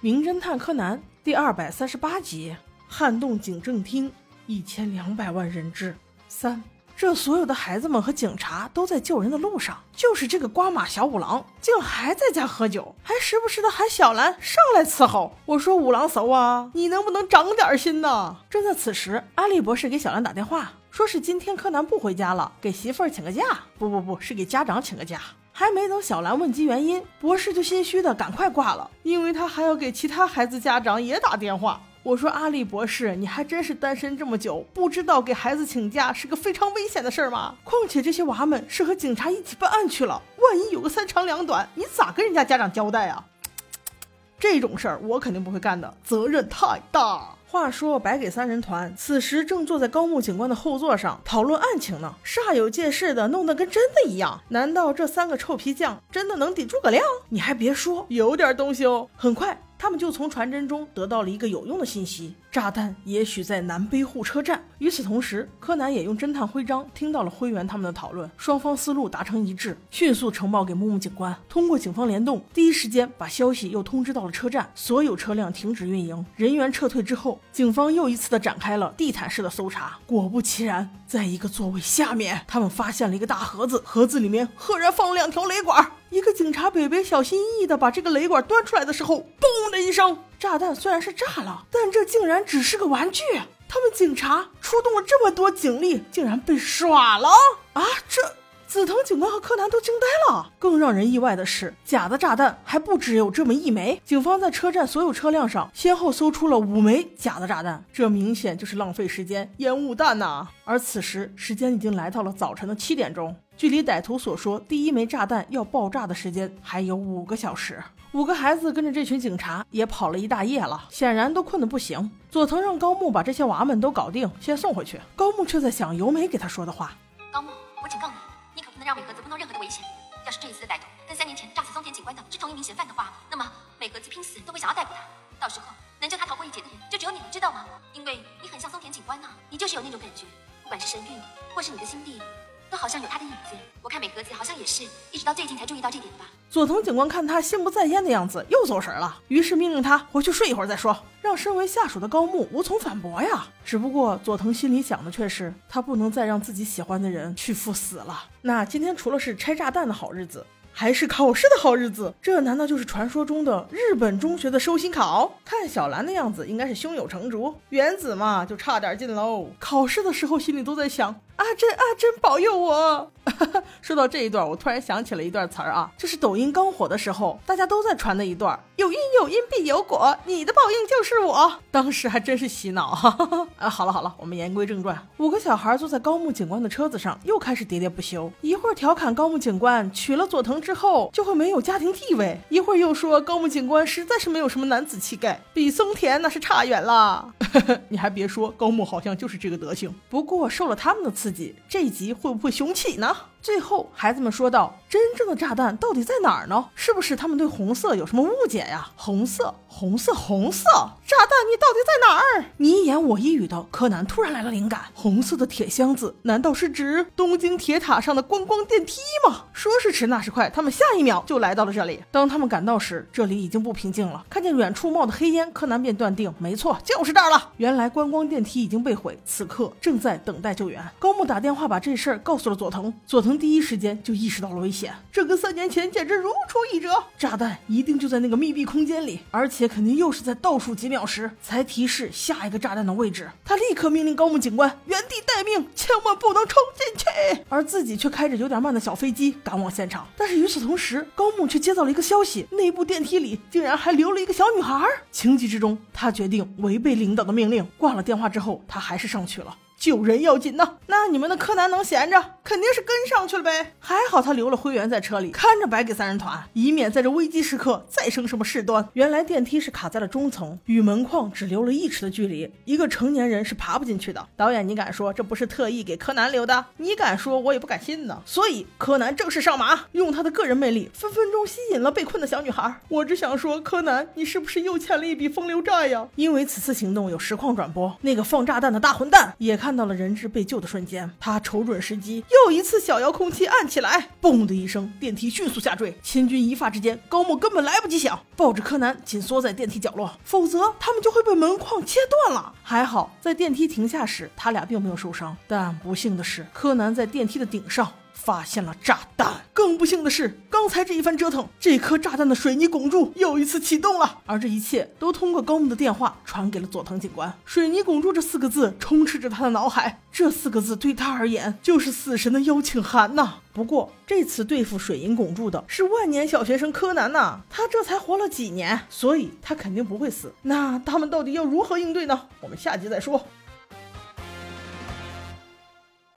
名侦探柯南第二百三十八集：撼动警政厅一千两百万人质三。这所有的孩子们和警察都在救人的路上，就是这个瓜马小五郎竟还在家喝酒，还时不时的喊小兰上来伺候。我说五郎嫂啊，你能不能长点心呢？正在此时，阿笠博士给小兰打电话，说是今天柯南不回家了，给媳妇儿请个假。不不不是给家长请个假。还没等小兰问及原因，博士就心虚的赶快挂了，因为他还要给其他孩子家长也打电话。我说阿力博士，你还真是单身这么久，不知道给孩子请假是个非常危险的事儿吗？况且这些娃们是和警察一起办案去了，万一有个三长两短，你咋跟人家家长交代啊？这种事儿我肯定不会干的，责任太大。话说，白给三人团此时正坐在高木警官的后座上讨论案情呢，煞有介事的弄得跟真的一样。难道这三个臭皮匠真的能抵诸葛亮？你还别说，有点东西哦。很快。他们就从传真中得到了一个有用的信息：炸弹也许在南北户车站。与此同时，柯南也用侦探徽章听到了灰原他们的讨论，双方思路达成一致，迅速呈报给木木警官。通过警方联动，第一时间把消息又通知到了车站，所有车辆停止运营，人员撤退之后，警方又一次的展开了地毯式的搜查。果不其然，在一个座位下面，他们发现了一个大盒子，盒子里面赫然放了两条雷管。一个警察北北小心翼翼的把这个雷管端出来的时候，嘣的一声，炸弹虽然是炸了，但这竟然只是个玩具。他们警察出动了这么多警力，竟然被耍了啊！这紫藤警官和柯南都惊呆了。更让人意外的是，假的炸弹还不只有这么一枚。警方在车站所有车辆上先后搜出了五枚假的炸弹，这明显就是浪费时间，烟雾弹呐！而此时，时间已经来到了早晨的七点钟。距离歹徒所说第一枚炸弹要爆炸的时间还有五个小时，五个孩子跟着这群警察也跑了一大夜了，显然都困得不行。佐藤让高木把这些娃们都搞定，先送回去。高木却在想由美给他说的话：高木，我警告你，你可不能让美和子碰到任何的危险。要是这一次的歹徒跟三年前炸死松田警官的是同一名嫌犯的话，那么美和子拼死都会想要逮捕他。到时候能救他逃过一劫的人就只有你，知道吗？因为你很像松田警官呢，你就是有那种感觉，不管是神韵，或是你的心地。都好像有他的影子，我看美和子好像也是，一直到最近才注意到这点的吧。佐藤警官看他心不在焉的样子，又走神了，于是命令他回去睡一会儿再说，让身为下属的高木无从反驳呀。只不过佐藤心里想的却是，他不能再让自己喜欢的人去赴死了。那今天除了是拆炸弹的好日子。还是考试的好日子，这难道就是传说中的日本中学的收心考？看小兰的样子，应该是胸有成竹。原子嘛，就差点进喽。考试的时候，心里都在想：阿珍，阿珍保佑我。说到这一段，我突然想起了一段词儿啊，这是抖音刚火的时候，大家都在传的一段：有因有因必有果，你的报应就是我。当时还真是洗脑。啊，好了好了，我们言归正传。五个小孩坐在高木警官的车子上，又开始喋喋不休。一会儿调侃高木警官娶了佐藤之后就会没有家庭地位，一会儿又说高木警官实在是没有什么男子气概，比松田那是差远了。你还别说，高木好像就是这个德行。不过受了他们的刺自己，这一集会不会雄起呢？最后，孩子们说道：“真正的炸弹到底在哪儿呢？是不是他们对红色有什么误解呀？红色，红色，红色，炸弹你到底在哪儿？”你一言我一语的，柯南突然来了灵感：红色的铁箱子，难道是指东京铁塔上的观光电梯吗？说时迟，那时快，他们下一秒就来到了这里。当他们赶到时，这里已经不平静了。看见远处冒的黑烟，柯南便断定，没错，就是这儿了。原来观光电梯已经被毁，此刻正在等待救援。高木打电话把这事儿告诉了佐藤，佐藤。从第一时间就意识到了危险，这跟三年前简直如出一辙。炸弹一定就在那个密闭空间里，而且肯定又是在倒数几秒时才提示下一个炸弹的位置。他立刻命令高木警官原地待命，千万不能冲进去，而自己却开着有点慢的小飞机赶往现场。但是与此同时，高木却接到了一个消息，内部电梯里竟然还留了一个小女孩。情急之中，他决定违背领导的命令。挂了电话之后，他还是上去了。救人要紧呐！那你们的柯南能闲着？肯定是跟上去了呗。还好他留了灰原在车里看着白给三人团，以免在这危机时刻再生什么事端。原来电梯是卡在了中层，与门框只留了一尺的距离，一个成年人是爬不进去的。导演，你敢说这不是特意给柯南留的？你敢说，我也不敢信呢。所以柯南正式上马，用他的个人魅力，分分钟吸引了被困的小女孩。我只想说，柯南，你是不是又欠了一笔风流债呀？因为此次行动有实况转播，那个放炸弹的大混蛋也看。看到了人质被救的瞬间，他瞅准时机，又一次小遥控器按起来！嘣的一声，电梯迅速下坠，千钧一发之间，高木根本来不及想，抱着柯南紧缩在电梯角落，否则他们就会被门框切断了。还好，在电梯停下时，他俩并没有受伤。但不幸的是，柯南在电梯的顶上。发现了炸弹。更不幸的是，刚才这一番折腾，这颗炸弹的水泥拱柱又一次启动了。而这一切都通过高木的电话传给了佐藤警官。水泥拱柱这四个字充斥着他的脑海，这四个字对他而言就是死神的邀请函呐。不过这次对付水银拱柱的是万年小学生柯南呐，他这才活了几年，所以他肯定不会死。那他们到底要如何应对呢？我们下集再说。